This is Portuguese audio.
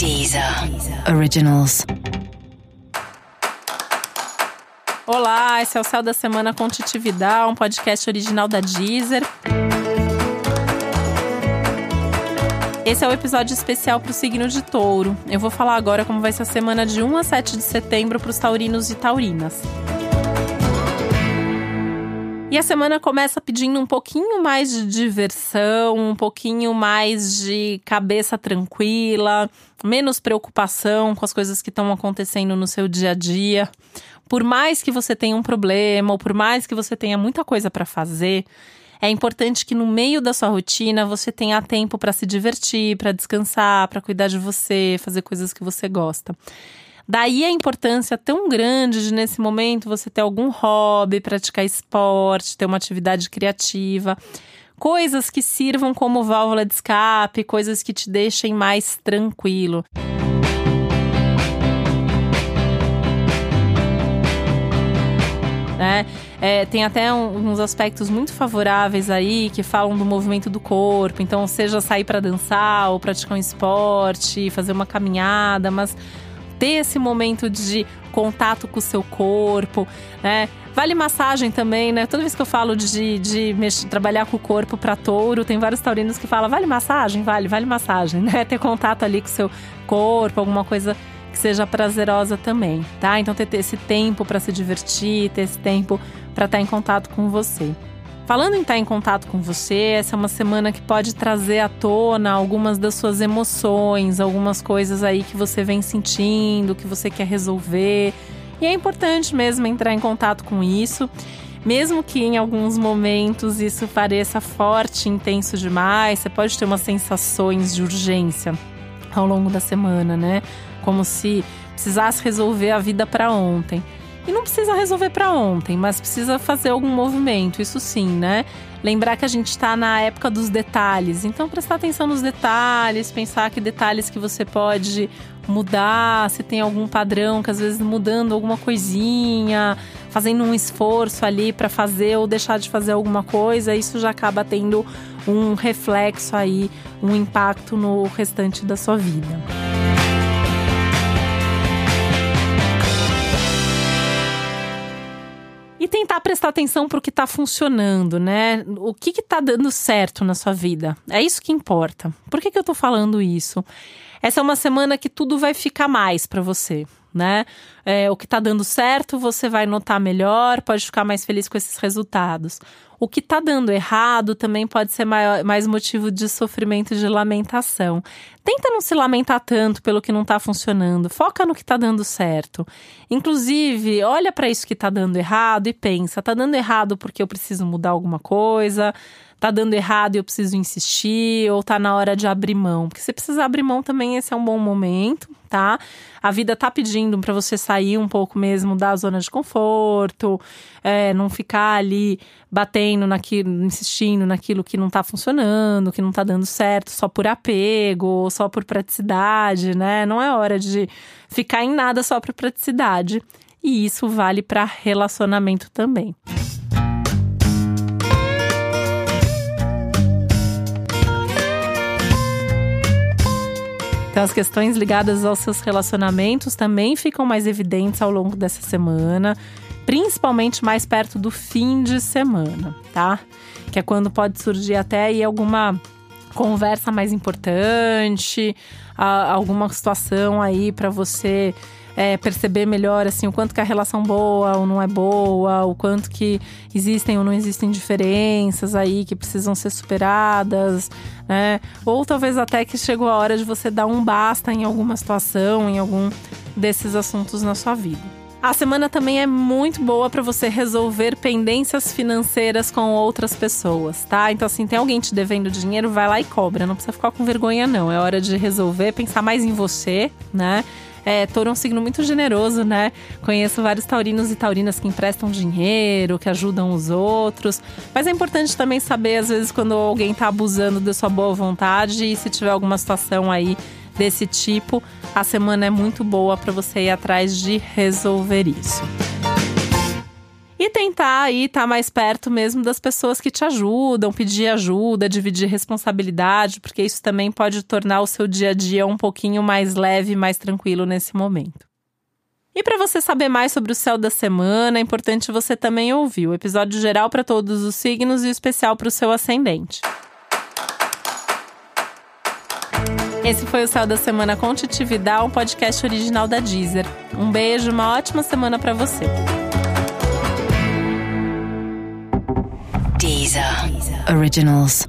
Deezer Originals. Olá, esse é o Céu da Semana com Titividade, um podcast original da Deezer. Esse é o episódio especial para o signo de touro. Eu vou falar agora como vai ser a semana de 1 a 7 de setembro para os taurinos e taurinas. E a semana começa pedindo um pouquinho mais de diversão, um pouquinho mais de cabeça tranquila, menos preocupação com as coisas que estão acontecendo no seu dia a dia. Por mais que você tenha um problema, ou por mais que você tenha muita coisa para fazer, é importante que no meio da sua rotina você tenha tempo para se divertir, para descansar, para cuidar de você, fazer coisas que você gosta. Daí a importância tão grande de, nesse momento, você ter algum hobby, praticar esporte, ter uma atividade criativa. Coisas que sirvam como válvula de escape, coisas que te deixem mais tranquilo. Né? É, tem até um, uns aspectos muito favoráveis aí que falam do movimento do corpo. Então, seja sair para dançar ou praticar um esporte, fazer uma caminhada, mas ter esse momento de contato com o seu corpo, né? Vale massagem também, né? Toda vez que eu falo de, de mexer, trabalhar com o corpo para touro, tem vários taurinos que falam: vale massagem? Vale, vale massagem, né? Ter contato ali com o seu corpo, alguma coisa que seja prazerosa também, tá? Então, ter, ter esse tempo para se divertir, ter esse tempo para estar tá em contato com você. Falando em estar em contato com você, essa é uma semana que pode trazer à tona algumas das suas emoções, algumas coisas aí que você vem sentindo, que você quer resolver. E é importante mesmo entrar em contato com isso, mesmo que em alguns momentos isso pareça forte, intenso demais, você pode ter umas sensações de urgência ao longo da semana, né? Como se precisasse resolver a vida para ontem. E não precisa resolver para ontem, mas precisa fazer algum movimento, isso sim, né? Lembrar que a gente está na época dos detalhes, então prestar atenção nos detalhes, pensar que detalhes que você pode mudar, se tem algum padrão que às vezes mudando alguma coisinha, fazendo um esforço ali para fazer ou deixar de fazer alguma coisa, isso já acaba tendo um reflexo aí, um impacto no restante da sua vida. Tentar prestar atenção para o que está funcionando, né? O que está dando certo na sua vida. É isso que importa. Por que, que eu estou falando isso? Essa é uma semana que tudo vai ficar mais para você, né? É, o que está dando certo, você vai notar melhor, pode ficar mais feliz com esses resultados. O que está dando errado também pode ser maior, mais motivo de sofrimento e de lamentação. Tenta não se lamentar tanto pelo que não está funcionando, foca no que está dando certo. Inclusive, olha para isso que está dando errado e pensa: está dando errado porque eu preciso mudar alguma coisa? Tá dando errado e eu preciso insistir, ou tá na hora de abrir mão. Porque se precisar abrir mão também, esse é um bom momento, tá? A vida tá pedindo para você sair um pouco mesmo da zona de conforto, é, não ficar ali batendo naquilo, insistindo naquilo que não tá funcionando, que não tá dando certo, só por apego, só por praticidade, né? Não é hora de ficar em nada só por praticidade. E isso vale para relacionamento também. Então, as questões ligadas aos seus relacionamentos também ficam mais evidentes ao longo dessa semana, principalmente mais perto do fim de semana, tá? Que é quando pode surgir até aí alguma conversa mais importante, alguma situação aí para você é, perceber melhor assim o quanto que a relação boa ou não é boa, o quanto que existem ou não existem diferenças aí que precisam ser superadas, né? Ou talvez até que chegou a hora de você dar um basta em alguma situação, em algum desses assuntos na sua vida. A semana também é muito boa para você resolver pendências financeiras com outras pessoas, tá? Então, assim, tem alguém te devendo dinheiro, vai lá e cobra. Não precisa ficar com vergonha, não. É hora de resolver, pensar mais em você, né? É, touro é um signo muito generoso, né? Conheço vários taurinos e taurinas que emprestam dinheiro, que ajudam os outros. Mas é importante também saber, às vezes, quando alguém tá abusando da sua boa vontade e se tiver alguma situação aí desse tipo, a semana é muito boa para você ir atrás de resolver isso. E tentar aí estar tá mais perto mesmo das pessoas que te ajudam, pedir ajuda, dividir responsabilidade, porque isso também pode tornar o seu dia a dia um pouquinho mais leve, mais tranquilo nesse momento. E para você saber mais sobre o céu da semana, é importante você também ouvir o episódio geral para todos os signos e o especial para o seu ascendente. Esse foi o Céu da Semana com Titividade, um podcast original da Deezer. Um beijo, uma ótima semana para você. Originals.